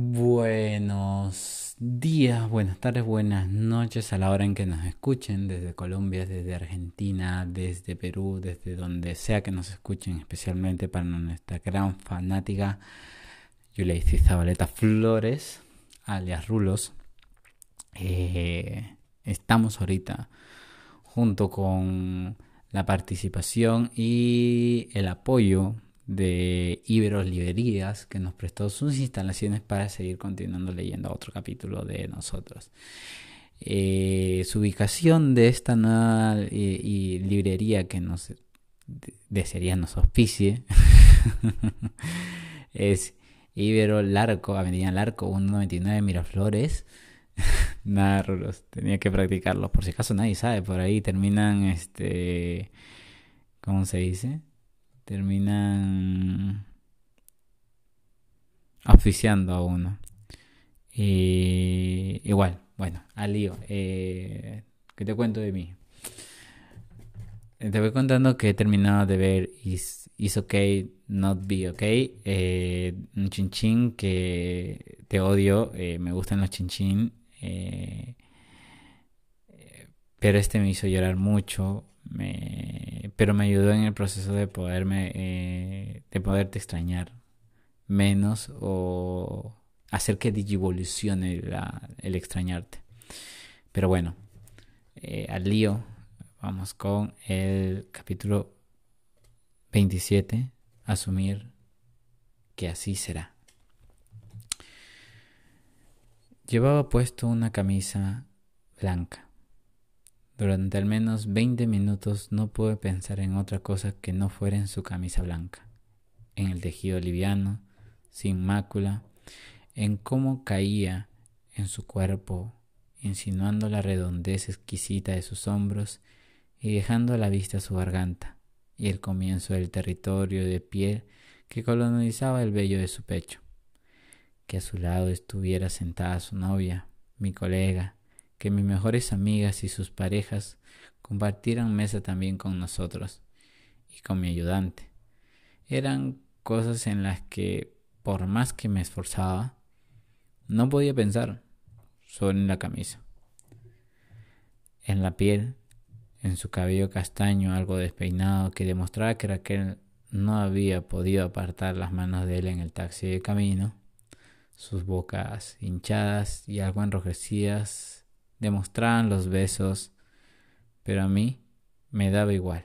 Buenos días, buenas tardes, buenas noches a la hora en que nos escuchen desde Colombia, desde Argentina, desde Perú, desde donde sea que nos escuchen, especialmente para nuestra gran fanática Yuleisi Cizabaleta Flores, alias Rulos. Eh, estamos ahorita junto con la participación y el apoyo de Iberos Librerías que nos prestó sus instalaciones para seguir continuando leyendo otro capítulo de nosotros. Eh, su ubicación de esta nueva y, librería que nos desearía nos auspicie es Ibero Larco, Avenida Larco 199 Miraflores. Nada, tenía que practicarlos, por si acaso nadie sabe, por ahí terminan este ¿cómo se dice? Terminan oficiando a uno. Y igual, bueno, al lío. Eh, ¿Qué te cuento de mí? Eh, te voy contando que he terminado de ver Is, is Okay, Not Be Okay. Eh, un chinchín que te odio. Eh, me gustan los chinchín. pero este me hizo llorar mucho me, pero me ayudó en el proceso de poderme, eh, de poderte extrañar menos o hacer que digivolucione el extrañarte. Pero bueno, eh, al lío, vamos con el capítulo 27, asumir que así será. Llevaba puesto una camisa blanca durante al menos 20 minutos no pude pensar en otra cosa que no fuera en su camisa blanca, en el tejido liviano, sin mácula, en cómo caía en su cuerpo, insinuando la redondez exquisita de sus hombros y dejando a la vista su garganta y el comienzo del territorio de piel que colonizaba el vello de su pecho. Que a su lado estuviera sentada su novia, mi colega, que mis mejores amigas y sus parejas compartieran mesa también con nosotros y con mi ayudante. Eran cosas en las que, por más que me esforzaba, no podía pensar solo en la camisa. En la piel, en su cabello castaño algo despeinado que demostraba que Raquel no había podido apartar las manos de él en el taxi de camino, sus bocas hinchadas y algo enrojecidas demostraban los besos, pero a mí me daba igual.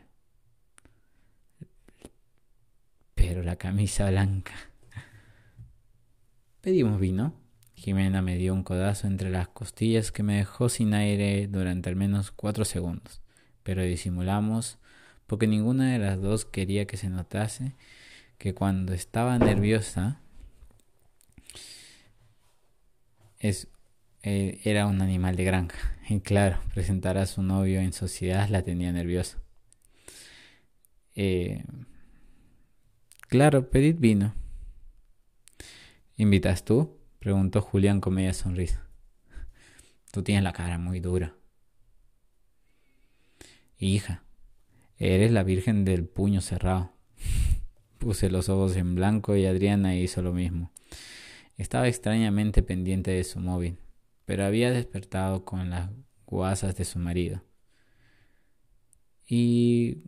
Pero la camisa blanca. Pedimos vino. Jimena me dio un codazo entre las costillas que me dejó sin aire durante al menos cuatro segundos, pero disimulamos porque ninguna de las dos quería que se notase que cuando estaba nerviosa es eh, era un animal de granja. Y claro, presentar a su novio en sociedad la tenía nerviosa. Eh, claro, pedid vino. ¿Invitas tú? preguntó Julián con media sonrisa. Tú tienes la cara muy dura. Hija, eres la Virgen del puño cerrado. Puse los ojos en blanco y Adriana hizo lo mismo. Estaba extrañamente pendiente de su móvil pero había despertado con las guasas de su marido. ¿Y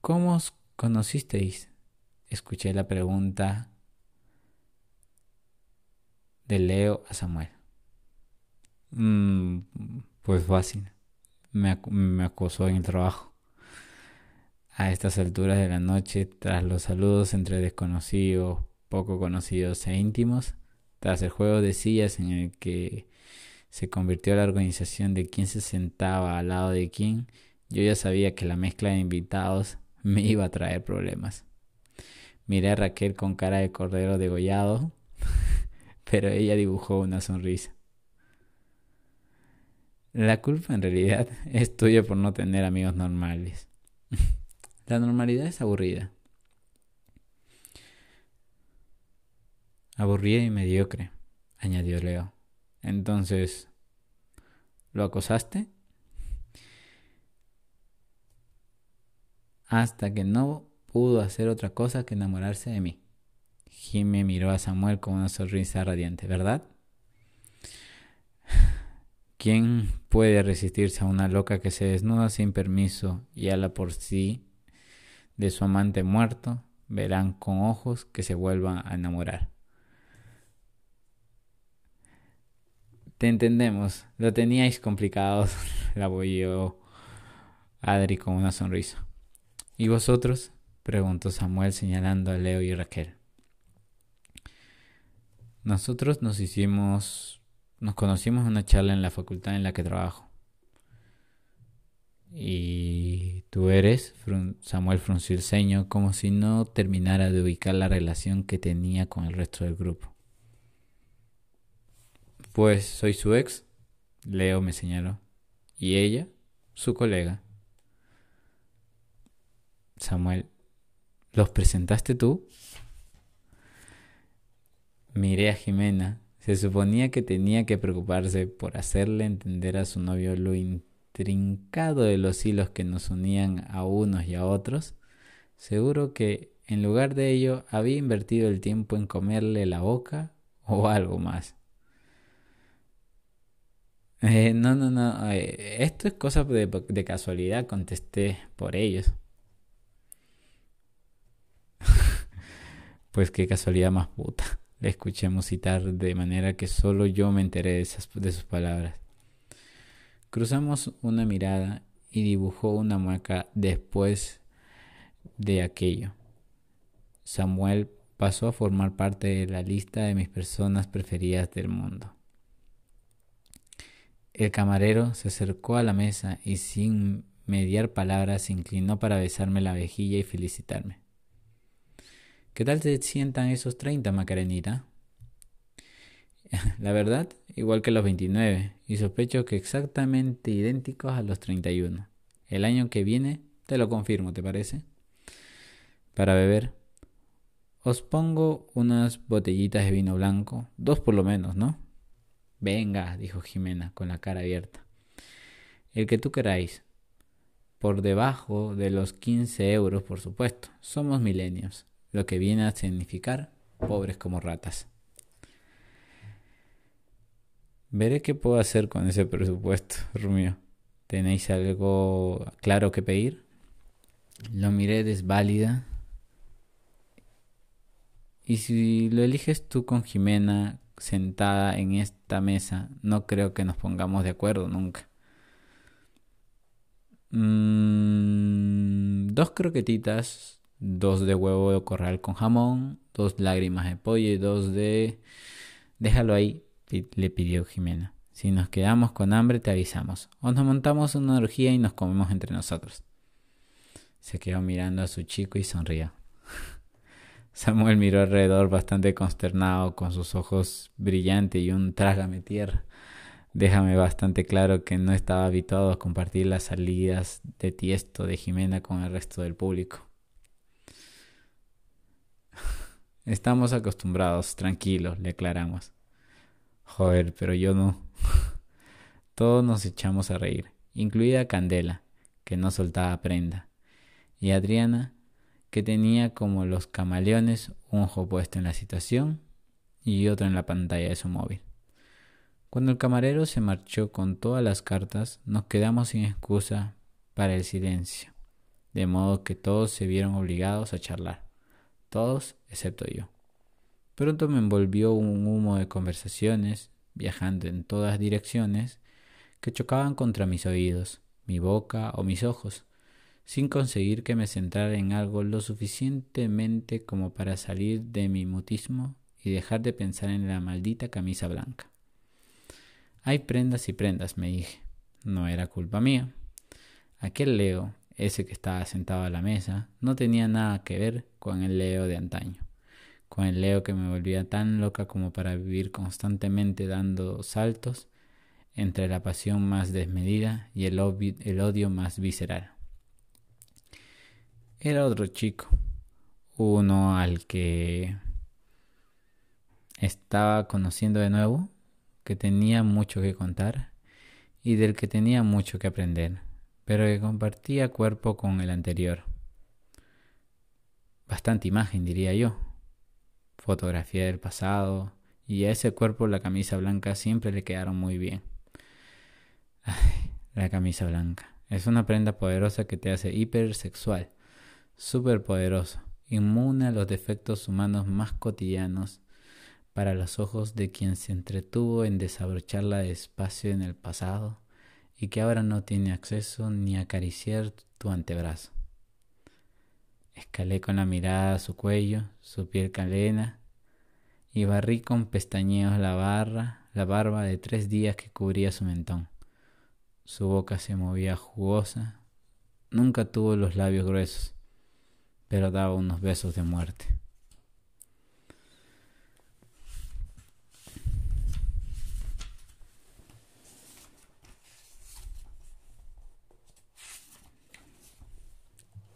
cómo os conocisteis? Escuché la pregunta de Leo a Samuel. Mm, pues fácil. Me, me acosó en el trabajo. A estas alturas de la noche, tras los saludos entre desconocidos, poco conocidos e íntimos, tras el juego de sillas en el que se convirtió la organización de quién se sentaba al lado de quién, yo ya sabía que la mezcla de invitados me iba a traer problemas. Miré a Raquel con cara de cordero degollado, pero ella dibujó una sonrisa. La culpa en realidad es tuya por no tener amigos normales. La normalidad es aburrida. Aburrida y mediocre, añadió Leo. Entonces, ¿lo acosaste? Hasta que no pudo hacer otra cosa que enamorarse de mí. Jimmy miró a Samuel con una sonrisa radiante, ¿verdad? ¿Quién puede resistirse a una loca que se desnuda sin permiso y habla por sí de su amante muerto? Verán con ojos que se vuelvan a enamorar. Te entendemos, lo teníais complicado, la abolló Adri con una sonrisa. ¿Y vosotros? preguntó Samuel señalando a Leo y Raquel. Nosotros nos hicimos, nos conocimos en una charla en la facultad en la que trabajo. Y tú eres, Samuel frunció el ceño como si no terminara de ubicar la relación que tenía con el resto del grupo. Pues soy su ex, Leo me señaló, y ella, su colega. Samuel, ¿los presentaste tú? Miré a Jimena. Se suponía que tenía que preocuparse por hacerle entender a su novio lo intrincado de los hilos que nos unían a unos y a otros. Seguro que en lugar de ello había invertido el tiempo en comerle la boca o algo más. Eh, no, no, no. Eh, esto es cosa de casualidad, contesté por ellos. Pues qué casualidad más puta. Le escuché musitar de manera que solo yo me enteré de, esas, de sus palabras. Cruzamos una mirada y dibujó una mueca después de aquello. Samuel pasó a formar parte de la lista de mis personas preferidas del mundo. El camarero se acercó a la mesa y sin mediar palabras se inclinó para besarme la vejilla y felicitarme. ¿Qué tal te sientan esos 30, Macarenita? La verdad, igual que los 29, y sospecho que exactamente idénticos a los 31. El año que viene te lo confirmo, ¿te parece? Para beber, os pongo unas botellitas de vino blanco, dos por lo menos, ¿no? Venga, dijo Jimena con la cara abierta. El que tú queráis. Por debajo de los 15 euros, por supuesto. Somos milenios lo que viene a significar pobres como ratas. Veré qué puedo hacer con ese presupuesto, Rumio. ¿Tenéis algo claro que pedir? Lo miré desválida. Y si lo eliges tú con Jimena sentada en esta mesa, no creo que nos pongamos de acuerdo nunca. Mm, dos croquetitas dos de huevo de corral con jamón, dos lágrimas de pollo y dos de... Déjalo ahí, le pidió Jimena. Si nos quedamos con hambre te avisamos. O nos montamos una orgía y nos comemos entre nosotros. Se quedó mirando a su chico y sonrió. Samuel miró alrededor bastante consternado, con sus ojos brillantes y un trágame tierra. Déjame bastante claro que no estaba habituado a compartir las salidas de tiesto de Jimena con el resto del público. Estamos acostumbrados, tranquilos, le aclaramos. Joder, pero yo no. Todos nos echamos a reír, incluida Candela, que no soltaba prenda, y Adriana, que tenía como los camaleones un ojo puesto en la situación y otro en la pantalla de su móvil. Cuando el camarero se marchó con todas las cartas, nos quedamos sin excusa para el silencio, de modo que todos se vieron obligados a charlar todos excepto yo. Pronto me envolvió un humo de conversaciones, viajando en todas direcciones, que chocaban contra mis oídos, mi boca o mis ojos, sin conseguir que me centrara en algo lo suficientemente como para salir de mi mutismo y dejar de pensar en la maldita camisa blanca. Hay prendas y prendas, me dije. No era culpa mía. Aquel Leo, ese que estaba sentado a la mesa, no tenía nada que ver con el Leo de antaño, con el Leo que me volvía tan loca como para vivir constantemente dando saltos entre la pasión más desmedida y el, odio más visceral. Era otro chico, uno al que estaba conociendo de nuevo, que tenía mucho que contar y del que tenía mucho que aprender pero que compartía cuerpo con el anterior. Bastante imagen, diría yo. fotografía del pasado, y a ese cuerpo la camisa blanca siempre le quedaron muy bien. Ay, la camisa blanca. Es una prenda poderosa que te hace hipersexual, súper poderoso, inmune a los defectos humanos más cotidianos para los ojos de quien se entretuvo en desabrocharla despacio en el pasado y que ahora no tiene acceso ni a acariciar tu antebrazo. Escalé con la mirada su cuello, su piel calena, y barrí con pestañeos la barra, la barba de tres días que cubría su mentón. Su boca se movía jugosa, nunca tuvo los labios gruesos, pero daba unos besos de muerte.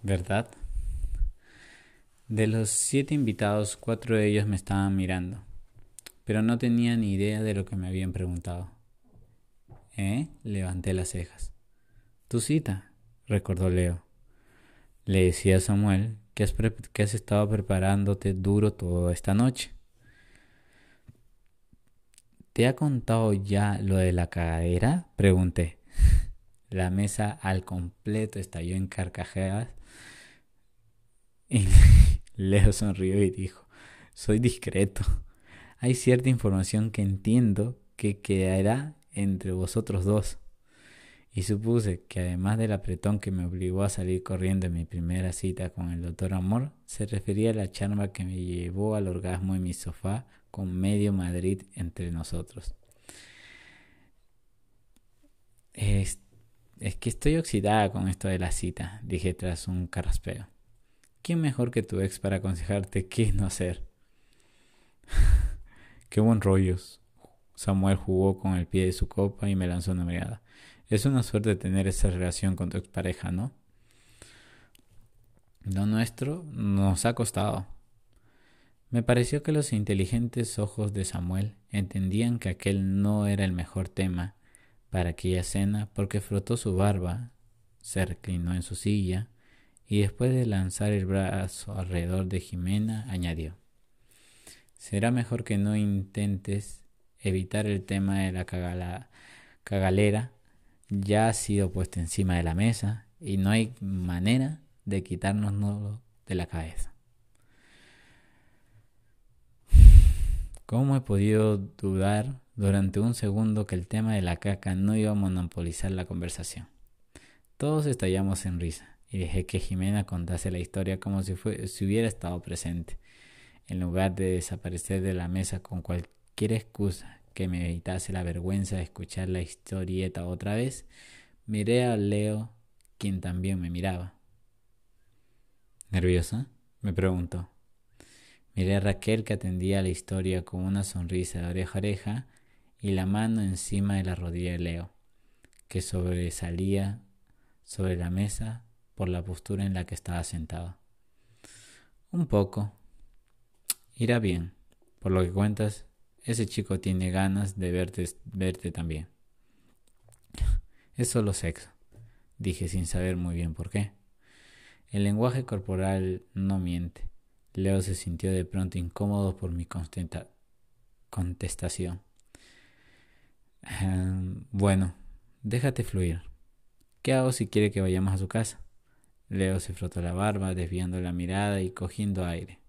¿Verdad? De los siete invitados, cuatro de ellos me estaban mirando, pero no tenía ni idea de lo que me habían preguntado. ¿Eh? Levanté las cejas. Tu cita, recordó Leo. Le decía a Samuel que has, estado preparándote duro toda esta noche. ¿Te ha contado ya lo de la cagadera? Pregunté. La mesa al completo estalló en carcajadas y Leo sonrió y dijo, soy discreto. Hay cierta información que entiendo que quedará entre vosotros dos. Y supuse que además del apretón que me obligó a salir corriendo en mi primera cita con el doctor Amor, se refería a la charma que me llevó al orgasmo en mi sofá con medio Madrid entre nosotros. Es, es que estoy oxidada con esto de la cita, dije tras un carraspeo. ¿Quién mejor que tu ex para aconsejarte qué no hacer? qué buen rollos. Samuel jugó con el pie de su copa y me lanzó una mirada. Es una suerte tener esa relación con tu expareja, ¿no? Lo nuestro nos ha costado. Me pareció que los inteligentes ojos de Samuel entendían que aquel no era el mejor tema para aquella cena porque frotó su barba, se reclinó en su silla y después de lanzar el brazo alrededor de Jimena añadió, será mejor que no intentes evitar el tema de la cagalera, ya ha sido puesto encima de la mesa y no hay manera de quitarnos de la cabeza. ¿Cómo he podido dudar durante un segundo que el tema de la caca no iba a monopolizar la conversación? Todos estallamos en risa y dejé que Jimena contase la historia como si, si hubiera estado presente, en lugar de desaparecer de la mesa con cualquier excusa que me evitase la vergüenza de escuchar la historieta otra vez, miré a Leo, quien también me miraba. ¿Nerviosa? me preguntó. Miré a Raquel que atendía la historia con una sonrisa de oreja a oreja y la mano encima de la rodilla de Leo, que sobresalía sobre la mesa por la postura en la que estaba sentado. Un poco. Irá bien. Por lo que cuentas, ese chico tiene ganas de verte, verte también. Es solo sexo, dije sin saber muy bien por qué. El lenguaje corporal no miente. Leo se sintió de pronto incómodo por mi contestación. Em, bueno, déjate fluir. ¿Qué hago si quiere que vayamos a su casa? Leo se frotó la barba, desviando la mirada y cogiendo aire.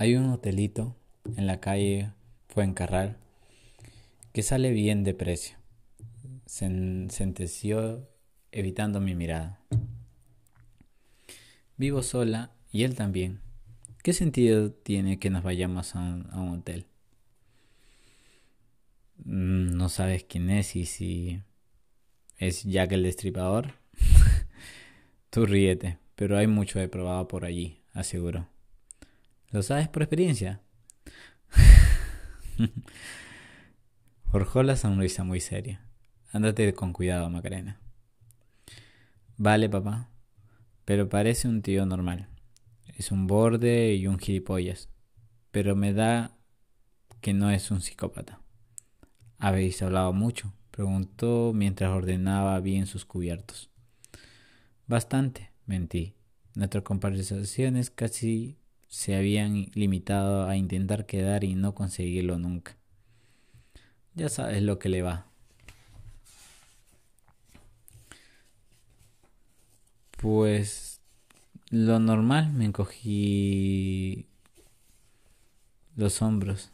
Hay un hotelito en la calle Fuencarral que sale bien de precio. sentenció evitando mi mirada. Vivo sola y él también. ¿Qué sentido tiene que nos vayamos a un, hotel? Mm, no sabes quién es y si es Jack el Destripador. Tú ríete, pero hay mucho de probado por allí, aseguró. ¿Lo sabes por experiencia? Forjó la sonrisa muy seria. Ándate con cuidado, Macarena. Vale, papá, pero parece un tío normal. Es un borde y un gilipollas. Pero me da que no es un psicópata. ¿Habéis hablado mucho? Preguntó mientras ordenaba bien sus cubiertos. Bastante, mentí. Nuestras conversaciones casi se habían limitado a intentar quedar y no conseguirlo nunca. Ya sabes lo que le va. Pues lo normal me encogí los hombros.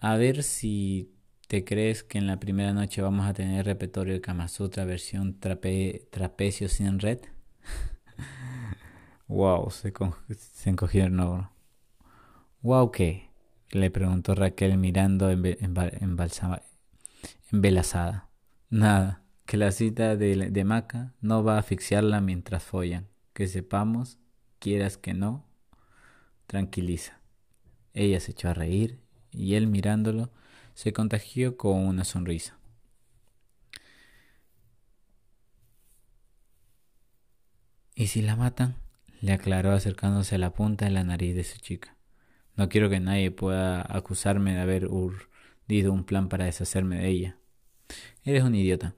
A ver si te crees que en la primera noche vamos a tener repertorio de Kama Sutra versión trapecio sin red. wow, se, se encogió el hombro. Wow, ¿qué? Le preguntó Raquel mirando embelazada. Nada que la cita de, Maca no va a asfixiarla mientras follan. Que sepamos, quieras que no, tranquiliza. Ella se echó a reír y él mirándolo se contagió con una sonrisa. ¿Y si la matan? Le aclaró acercándose a la punta de la nariz de su chica. No quiero que nadie pueda acusarme de haber urdido un plan para deshacerme de ella. Eres un idiota.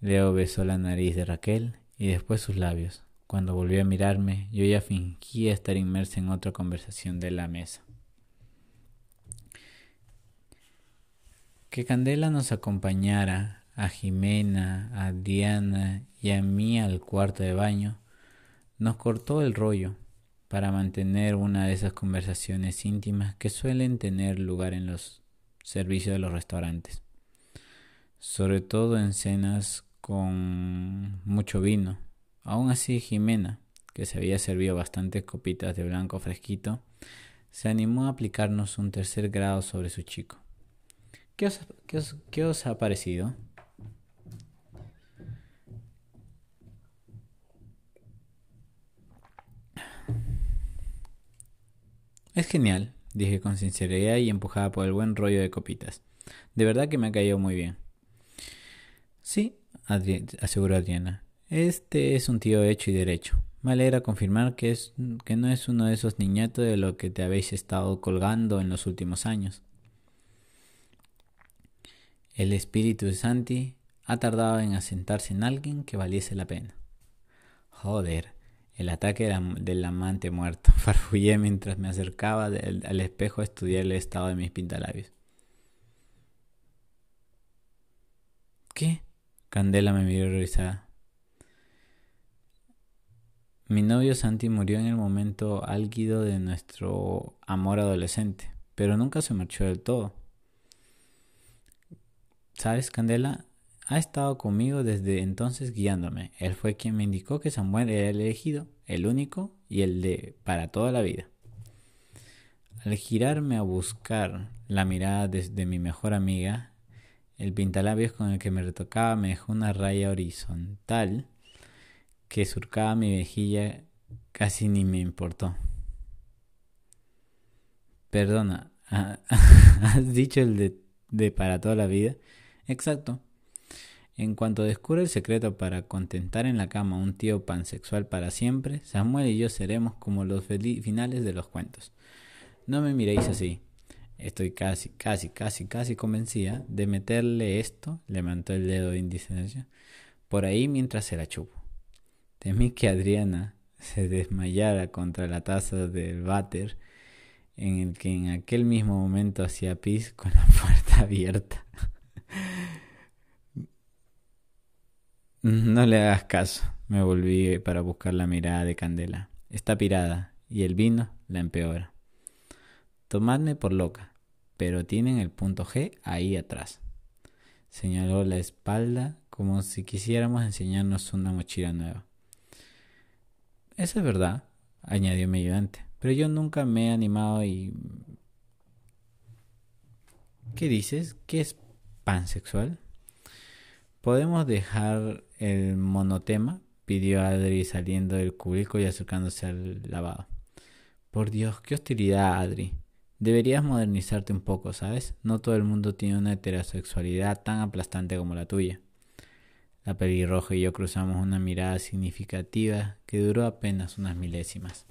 Leo besó la nariz de Raquel y después sus labios. Cuando volvió a mirarme, yo ya fingía estar inmersa en otra conversación de la mesa. Que Candela nos acompañara a Jimena, a Diana y a mí al cuarto de baño nos cortó el rollo para mantener una de esas conversaciones íntimas que suelen tener lugar en los servicios de los restaurantes, sobre todo en cenas con mucho vino. Aún así, Jimena, que se había servido bastantes copitas de blanco fresquito, se animó a aplicarnos un tercer grado sobre su chico. ¿Qué os, qué os, ha parecido? Es genial, dije con sinceridad y empujada por el buen rollo de copitas. De verdad que me ha caído muy bien. Sí, aseguró Adriana. Este es un tío hecho y derecho. Me alegra confirmar que, es, que no es uno de esos niñatos de lo que te habéis estado colgando en los últimos años. El espíritu de Santi ha tardado en asentarse en alguien que valiese la pena. Joder, el ataque del amante muerto. Farfullé mientras me acercaba al espejo a estudiar el estado de mis pintalabios. ¿Qué? Candela me miró revisada. Mi novio Santi murió en el momento álgido de nuestro amor adolescente, pero nunca se marchó del todo. ¿Sabes, Candela? Ha estado conmigo desde entonces guiándome. Él fue quien me indicó que Samuel era el elegido, el único y el de para toda la vida. Al girarme a buscar la mirada desde mi mejor amiga, el pintalabios con el que me retocaba me dejó una raya horizontal que surcaba mi vejilla casi ni me importó. Perdona, ¿has dicho el de, de para toda la vida? Exacto. En cuanto descubra el secreto para contentar en la cama a un tío pansexual para siempre, Samuel y yo seremos como los finales de los cuentos. No me miréis así. Estoy casi, casi, casi, casi convencida de meterle esto, levantó el dedo de índice, por ahí mientras se la chupo. Temí que Adriana se desmayara contra la taza del váter en el que en aquel mismo momento hacía pis con la puerta abierta. No le hagas caso, me volví para buscar la mirada de Candela. Está pirada y el vino la empeora. Tomadme por loca, pero tienen el punto G ahí atrás. Señaló la espalda como si quisiéramos enseñarnos una mochila nueva. Eso es verdad, añadió mi ayudante, pero yo nunca me he animado y... ¿Qué dices? ¿Qué es pansexual? ¿Podemos dejar el monotema? pidió Adri saliendo del cubículo y acercándose al lavado. Por Dios, qué hostilidad, Adri. Deberías modernizarte un poco, ¿sabes? No todo el mundo tiene una heterosexualidad tan aplastante como la tuya. La pelirroja y yo cruzamos una mirada significativa que duró apenas unas milésimas.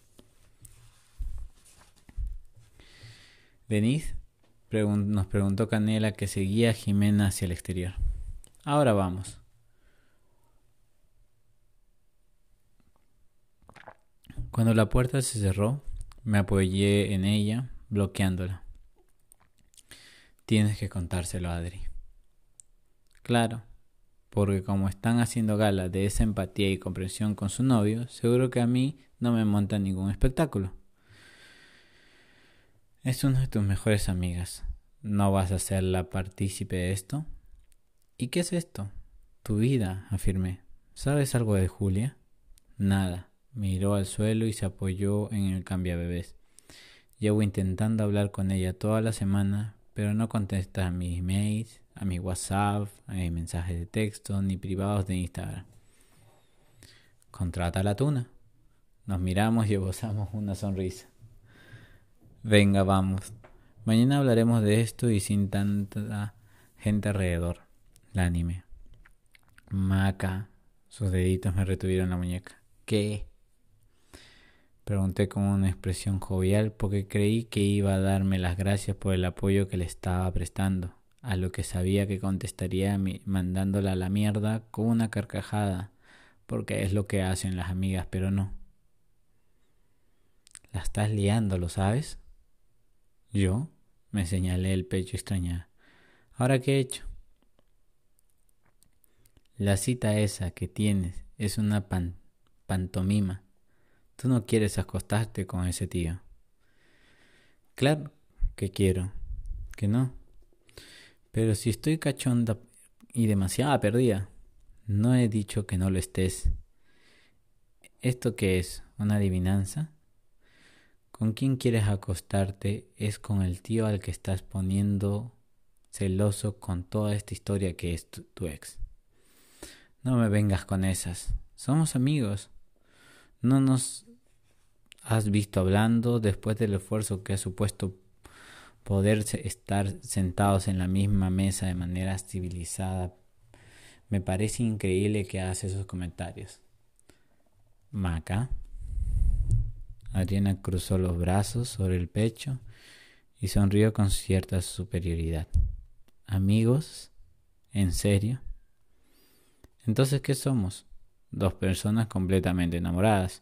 ¿Venís? nos preguntó Canela que seguía a Jimena hacia el exterior. Ahora vamos. Cuando la puerta se cerró, me apoyé en ella, bloqueándola. Tienes que contárselo a Adri. Claro, porque como están haciendo gala de esa empatía y comprensión con su novio, seguro que a mí no me monta ningún espectáculo. Es una de tus mejores amigas. ¿No vas a la partícipe de esto? ¿Y qué es esto? Tu vida, afirmé. ¿Sabes algo de Julia? Nada. Miró al suelo y se apoyó en el cambiabebés. Llevo intentando hablar con ella toda la semana, pero no contesta a mis emails, a mi WhatsApp, a mis mensajes de texto, ni privados de Instagram. Contrata la tuna. Nos miramos y esbozamos una sonrisa. Venga, vamos. Mañana hablaremos de esto y sin tanta gente alrededor. La anime. Maca. Sus deditos me retuvieron la muñeca. ¿Qué? Pregunté con una expresión jovial porque creí que iba a darme las gracias por el apoyo que le estaba prestando, a lo que sabía que contestaría mandándola a la mierda con una carcajada, porque es lo que hacen las amigas, pero no. La estás liando, ¿lo sabes? Yo me señalé el pecho extrañada. ¿Ahora qué he hecho? La cita esa que tienes es una pantomima Tú no quieres acostarte con ese tío. Claro que quiero, que no. Pero si estoy cachonda y demasiada perdida, no he dicho que no lo estés. ¿Esto qué es? ¿Una adivinanza? ¿Con quién quieres acostarte? Es con el tío al que estás poniendo celoso con toda esta historia que es tu, tu ex. No me vengas con esas. Somos amigos. No nos has visto hablando después del esfuerzo que ha supuesto poder estar sentados en la misma mesa de manera civilizada. Me parece increíble que hagas esos comentarios. Maca. Adriana cruzó los brazos sobre el pecho y sonrió con cierta superioridad. ¿Amigos? ¿En serio? Entonces, ¿qué somos? Dos personas completamente enamoradas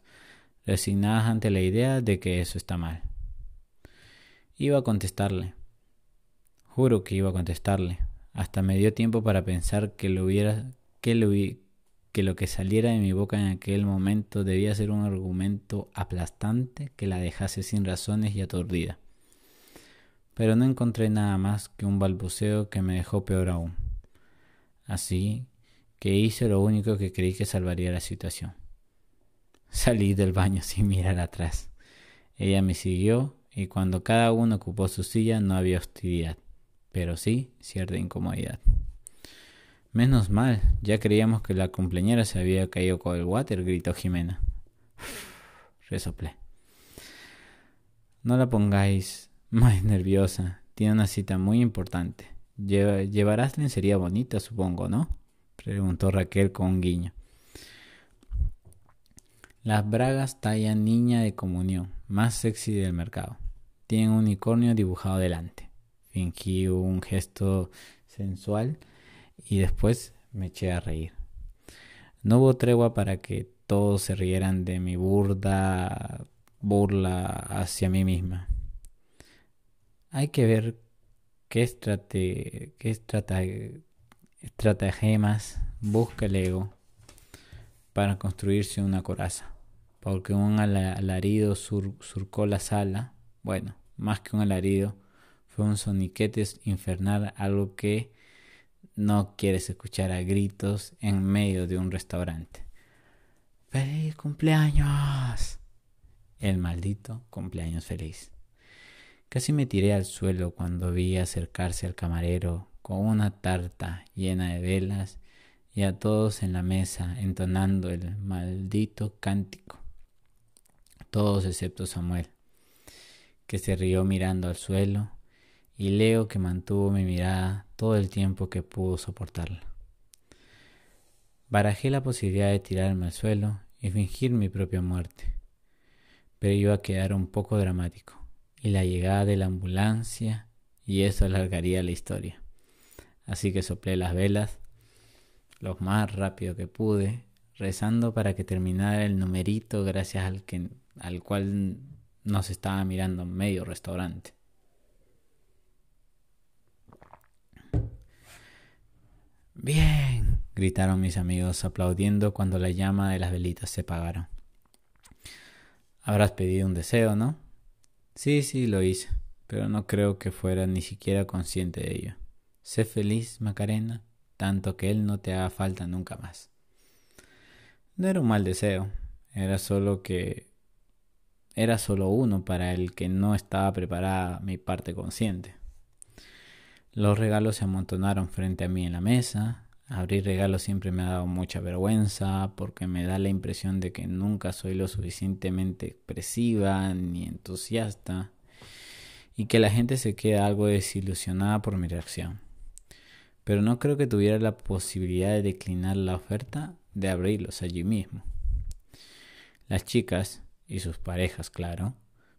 resignadas ante la idea de que eso está mal. Iba a contestarle. Juro que iba a contestarle. Hasta me dio tiempo para pensar que lo que lo, que lo que saliera de mi boca en aquel momento debía ser un argumento aplastante que la dejase sin razones y aturdida. Pero no encontré nada más que un balbuceo que me dejó peor aún. Así que hice lo único que creí que salvaría la situación. Salí del baño sin mirar atrás. Ella me siguió y cuando cada uno ocupó su silla no había hostilidad, pero sí cierta incomodidad. Menos mal, ya creíamos que la cumpleañera se había caído con el water, gritó Jimena. Resoplé. No la pongáis más nerviosa. Tiene una cita muy importante. llevarás lencería bonita, supongo, ¿no? Preguntó Raquel con un guiño. Las bragas talla niña de comunión, más sexy del mercado. Tienen un unicornio dibujado delante. Fingí un gesto sensual y después me eché a reír. No hubo tregua para que todos se rieran de mi burda burla hacia mí misma. Hay que ver qué, estrate, qué estratagemas busca el ego para construirse una coraza, porque un alarido surcó la sala, bueno, más que un alarido, fue un soniquete infernal, algo que no quieres escuchar a gritos en medio de un restaurante. ¡Feliz cumpleaños! El maldito cumpleaños feliz. Casi me tiré al suelo cuando vi acercarse al camarero con una tarta llena de velas y a todos en la mesa entonando el maldito cántico. Todos excepto Samuel, que se rió mirando al suelo, y Leo que mantuvo mi mirada todo el tiempo que pudo soportarla. Barajé la posibilidad de tirarme al suelo y fingir mi propia muerte, pero iba a quedar un poco dramático, y la llegada de la ambulancia y eso alargaría la historia. Así que soplé las velas lo más rápido que pude, rezando para que terminara el numerito gracias al, que, al cual nos estaba mirando medio restaurante. Bien, gritaron mis amigos aplaudiendo cuando la llama de las velitas se apagaron. Habrás pedido un deseo, ¿no? Sí, sí, lo hice, pero no creo que fuera ni siquiera consciente de ello. Sé feliz, Macarena, tanto que él no te haga falta nunca más. No era un mal deseo, era solo que era solo uno para el que no estaba preparada mi parte consciente. Los regalos se amontonaron frente a mí en la mesa. Abrir regalos siempre me ha dado mucha vergüenza porque me da la impresión de que nunca soy lo suficientemente expresiva ni entusiasta y que la gente se queda algo desilusionada por mi reacción pero no creo que tuviera la posibilidad de declinar la oferta de abrirlos allí mismo. Las chicas, y sus parejas, claro,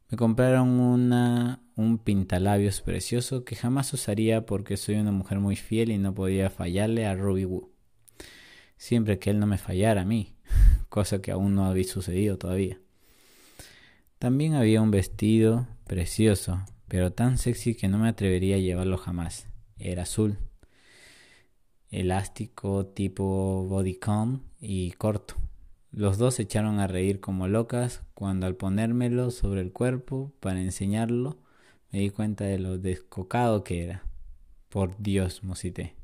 me compraron una, un pintalabios precioso que jamás usaría porque soy una mujer muy fiel y no podía fallarle a Ruby Woo. Siempre que él no me fallara a mí, cosa que aún no había sucedido todavía. También había un vestido precioso, pero tan sexy que no me atrevería a llevarlo jamás. Era azul elástico tipo bodycon y corto. Los dos se echaron a reír como locas cuando al ponérmelo sobre el cuerpo para enseñarlo me di cuenta de lo descocado que era. Por Dios, musité.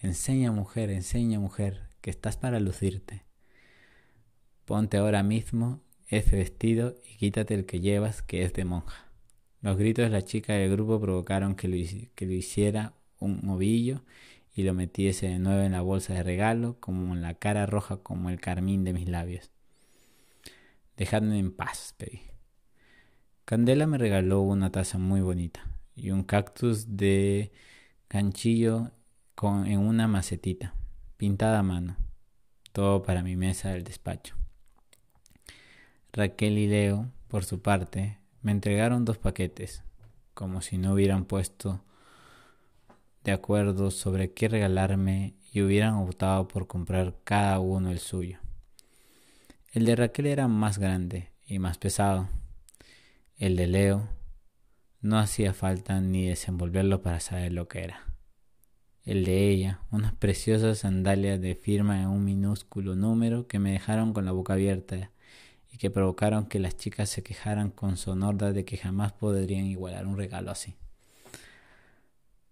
Enseña mujer, enseña mujer, que estás para lucirte. Ponte ahora mismo ese vestido y quítate el que llevas que es de monja. Los gritos de la chica del grupo provocaron que lo, que lo hiciera un movillo y lo metiese de nuevo en la bolsa de regalo, como en la cara roja como el carmín de mis labios. Dejadme en paz, pedí. Candela me regaló una taza muy bonita y un cactus de ganchillo con, en una macetita, pintada a mano, todo para mi mesa del despacho. Raquel y Leo, por su parte, me entregaron dos paquetes, como si no hubieran puesto de acuerdo sobre qué regalarme y hubieran optado por comprar cada uno el suyo. El de Raquel era más grande y más pesado. El de Leo no hacía falta ni desenvolverlo para saber lo que era. El de ella, unas preciosas sandalias de firma en un minúsculo número que me dejaron con la boca abierta y que provocaron que las chicas se quejaran con sonorda de que jamás podrían igualar un regalo así.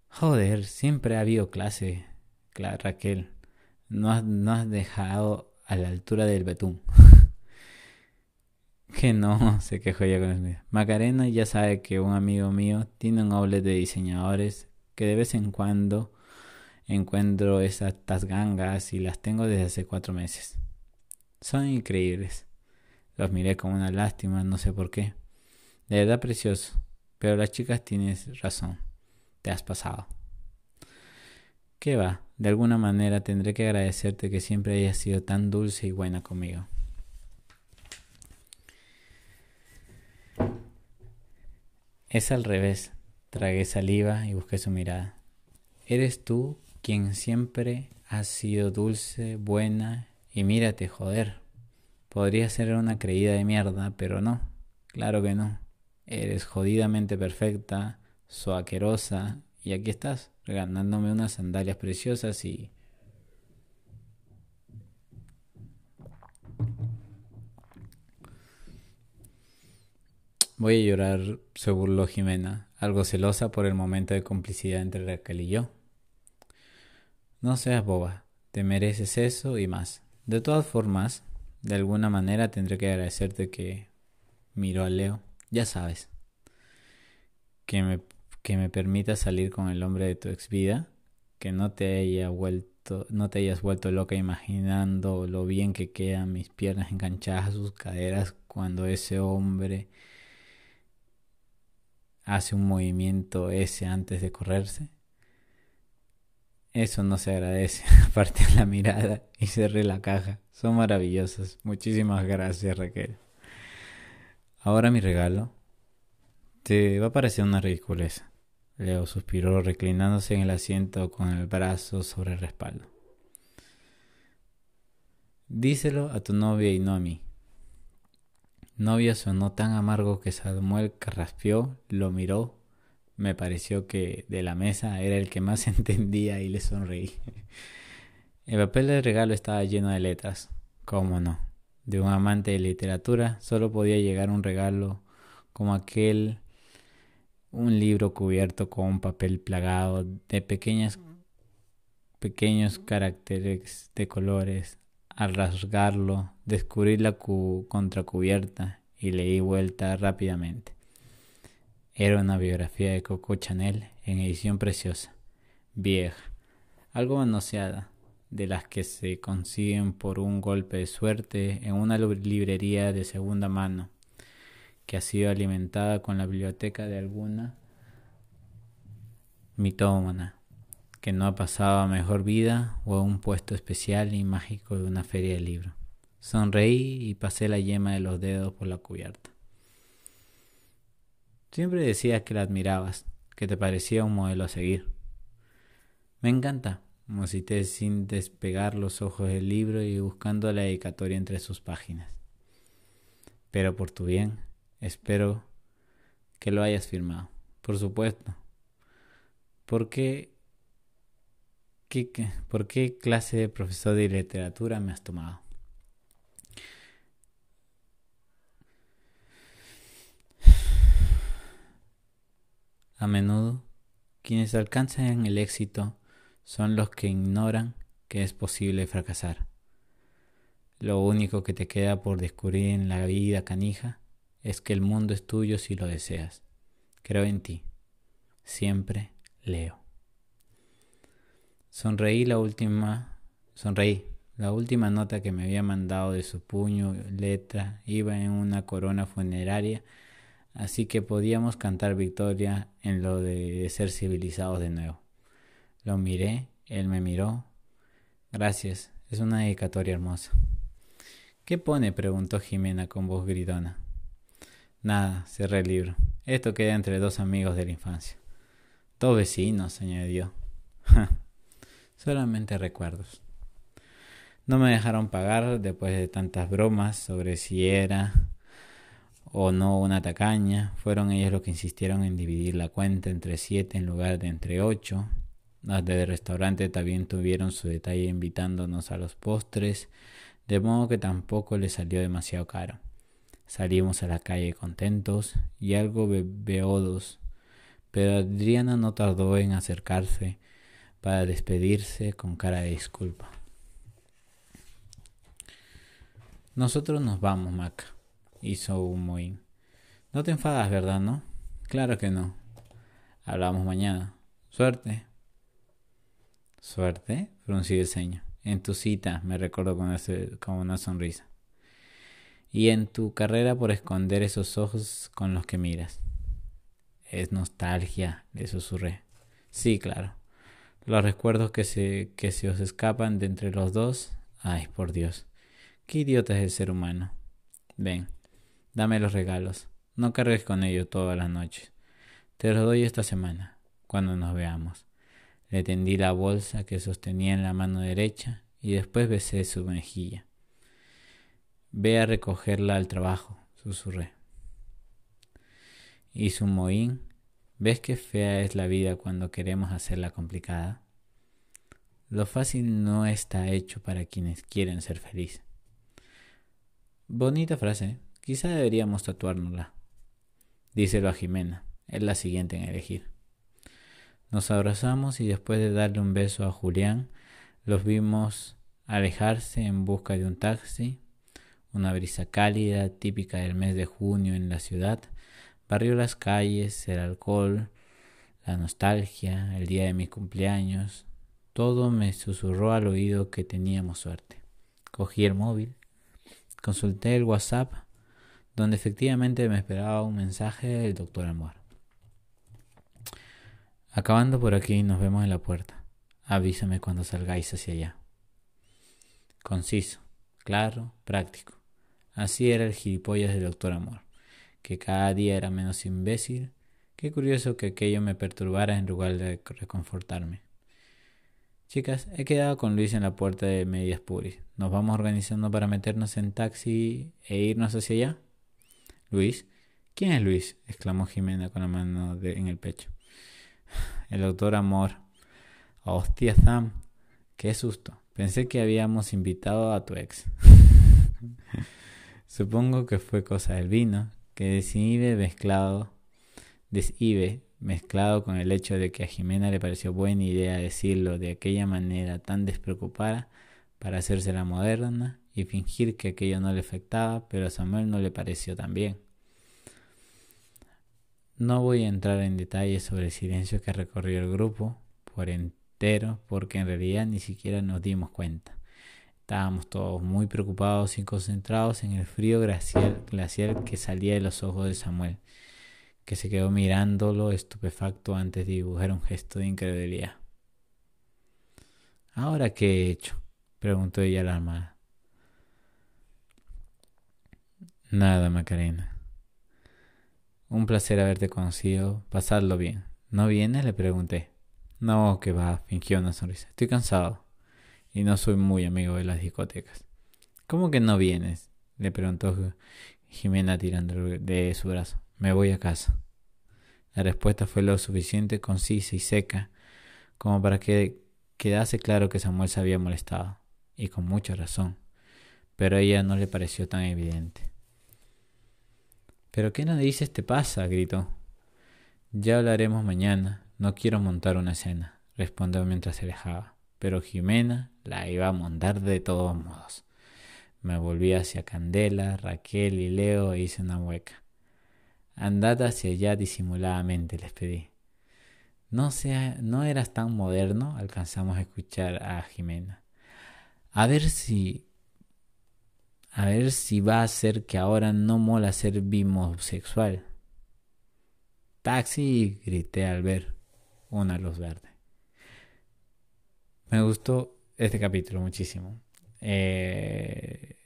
Joder, siempre ha habido clase, Raquel. No has, no has dejado a la altura del betún. que no, se quejó ella con eso. Macarena ya sabe que un amigo mío tiene un outlet de diseñadores que de vez en cuando encuentro esas gangas y las tengo desde hace cuatro meses. Son increíbles. Los miré con una lástima, no sé por qué. De verdad precioso. Pero las chicas tienes razón te has pasado. ¿Qué va? De alguna manera tendré que agradecerte que siempre hayas sido tan dulce y buena conmigo. Es al revés. Tragué saliva y busqué su mirada. Eres tú quien siempre has sido dulce, buena y mírate, joder. Podría ser una creída de mierda, pero no. Claro que no. Eres jodidamente perfecta, soaquerosa y aquí estás, regalándome unas sandalias preciosas y... Voy a llorar, se burló Jimena, algo celosa por el momento de complicidad entre Raquel y yo. No seas boba, te mereces eso y más. De todas formas, de alguna manera tendré que agradecerte que miró a Leo, ya sabes, que me que me permita salir con el hombre de tu ex vida, que no te haya vuelto, no te hayas vuelto loca imaginando lo bien que quedan mis piernas enganchadas a sus caderas cuando ese hombre hace un movimiento ese antes de correrse. Eso no se agradece, aparte de la mirada y cerré la caja. Son maravillosas. Muchísimas gracias Raquel. Ahora mi regalo te va a parecer una ridiculez. Leo suspiró reclinándose en el asiento con el brazo sobre el respaldo. Díselo a tu novia y no a mí. Novia sonó tan amargo que Samuel carraspeó, lo miró, me pareció que de la mesa era el que más entendía y le sonreí. El papel del regalo estaba lleno de letras, cómo no. De un amante de literatura solo podía llegar un regalo como aquel un libro cubierto con un papel plagado de pequeñas, pequeños caracteres de colores. Al rasgarlo, descubrí la contracubierta y leí vuelta rápidamente. Era una biografía de Coco Chanel en edición preciosa, vieja, algo manoseada, de las que se consiguen por un golpe de suerte en una librería de segunda mano que ha sido alimentada con la biblioteca de alguna mitómana que no ha pasado a mejor vida o a un puesto especial y mágico de una feria de libros. Sonreí y pasé la yema de los dedos por la cubierta. Siempre decías que la admirabas, que te parecía un modelo a seguir. Me encanta, musité sin despegar los ojos del libro y buscando la dedicatoria entre sus páginas. Pero por tu bien, Espero que lo hayas firmado. Por supuesto. ¿Por qué, qué, ¿Por qué clase de profesor de literatura me has tomado? A menudo, quienes alcanzan el éxito son los que ignoran que es posible fracasar. Lo único que te queda por descubrir en la vida canija es que el mundo es tuyo si lo deseas. Creo en ti. Siempre leo. Sonreí la última, sonreí. La última nota que me había mandado de su puño, letra, iba en una corona funeraria, así que podíamos cantar victoria en lo de ser civilizados de nuevo. Lo miré, él me miró. Gracias, es una dedicatoria hermosa. ¿Qué pone? preguntó Jimena con voz gritona. Nada, cerré el libro. Esto queda entre dos amigos de la infancia. Dos vecinos, añadió. Solamente recuerdos. No me dejaron pagar después de tantas bromas sobre si era o no una tacaña. Fueron ellos los que insistieron en dividir la cuenta entre siete en lugar de entre ocho. Las del restaurante también tuvieron su detalle invitándonos a los postres, de modo que tampoco les salió demasiado caro. Salimos a la calle contentos y algo beodos, pero Adriana no tardó en acercarse para despedirse con cara de disculpa. Nosotros nos vamos, Mac, hizo un mohín. No te enfadas, ¿verdad, no? Claro que no. Hablamos mañana. Suerte. Suerte, fruncí el ceño. En tu cita, me recordó con, con una sonrisa y en tu carrera por esconder esos ojos con los que miras. Es nostalgia, le susurré. Sí, claro. Los recuerdos que se, que se os escapan de entre los dos. Ay, por Dios. Qué idiota es el ser humano. Ven, dame los regalos. No cargues con ellos todas las noches. Te los doy esta semana, cuando nos veamos. Le tendí la bolsa que sostenía en la mano derecha y después besé su mejilla. Ve a recogerla al trabajo, susurré. Y su mohín, ¿ves qué fea es la vida cuando queremos hacerla complicada? Lo fácil no está hecho para quienes quieren ser felices. Bonita frase, quizá deberíamos tatuárnosla. Díselo a Jimena, es la siguiente en elegir. Nos abrazamos y después de darle un beso a Julián, los vimos alejarse en busca de un taxi una brisa cálida, típica del mes de junio en la ciudad, barrió las calles, el alcohol, la nostalgia, el día de mi cumpleaños. Todo me susurró al oído que teníamos suerte. Cogí el móvil, consulté el WhatsApp, donde efectivamente me esperaba un mensaje del doctor Amor. Acabando por aquí, nos vemos en la puerta. Avísame cuando salgáis hacia allá. Conciso, claro, práctico. Así era el gilipollas del doctor Amor, que cada día era menos imbécil Qué curioso que aquello me perturbara en lugar de reconfortarme. Chicas, he quedado con Luis en la puerta de Medias Puris. ¿Nos vamos organizando para meternos en taxi e irnos hacia allá? Luis. ¿Quién es Luis? exclamó Jimena con la mano en el pecho. El autor Amor. Hostia, Sam. Qué susto. Pensé que habíamos invitado a tu ex. Supongo que fue cosa del vino, que desinhibe mezclado, desibe mezclado con el hecho de que a Jimena le pareció buena idea decirlo de aquella manera tan despreocupada para hacerse la moderna y fingir que aquello no le afectaba, pero a Samuel no le pareció tan bien. No voy a entrar en detalles sobre el silencio que recorrió el grupo por entero, porque en realidad ni siquiera nos dimos cuenta. Estábamos todos muy preocupados y concentrados en el frío glacial, que salía de los ojos de Samuel, que se quedó mirándolo estupefacto antes de dibujar un gesto de incredulidad. ¿Ahora qué he hecho? preguntó ella alarmada. Nada, Macarena. Un placer haberte conocido. Pasadlo bien. ¿No vienes? le pregunté. No, que va, fingió una sonrisa. Estoy cansado. Y no soy muy amigo de las discotecas. ¿Cómo que no vienes? le preguntó Jimena tirando de su brazo. Me voy a casa. La respuesta fue lo suficiente concisa y seca como para que quedase claro que Samuel se había molestado, y con mucha razón, pero a ella no le pareció tan evidente. ¿Pero qué narices te pasa? gritó. Ya hablaremos mañana. No quiero montar una escena, respondió mientras se alejaba. Pero Jimena la iba a montar de todos modos. Me volví hacia Candela, Raquel y Leo e hice una hueca. Andad hacia allá disimuladamente, les pedí. No, sea, no eras tan moderno, alcanzamos a escuchar a Jimena. A ver si a ver si va a ser que ahora no mola ser bimosexual. Taxi, grité al ver una luz verde. Me gustó este capítulo muchísimo. Eh,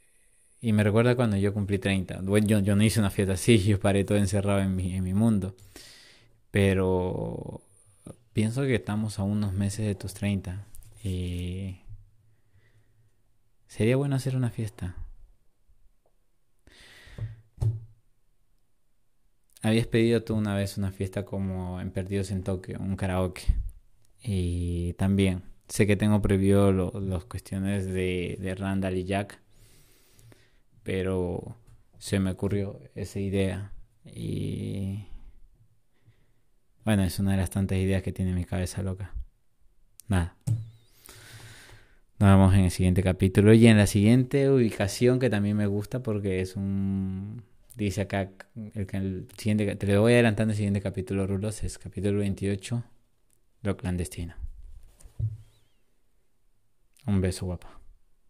y me recuerda cuando yo cumplí 30. Bueno, yo, yo, no hice una fiesta así, yo paré todo encerrado en mi, en mi mundo. Pero pienso que estamos a unos meses de tus 30. Y sería bueno hacer una fiesta. Habías pedido tú una vez una fiesta como en Perdidos en Tokio, un karaoke. Y también sé que tengo prohibido las cuestiones de, de Randall y Jack. Pero se me ocurrió esa idea. Y bueno, es una de las tantas ideas que tiene mi cabeza loca. Nada. Nos vemos en el siguiente capítulo y en la siguiente ubicación que también me gusta porque es un Dice acá, el, el siguiente, te lo voy adelantando el siguiente capítulo, Rulos, es capítulo 28, lo clandestino. Un beso, guapa.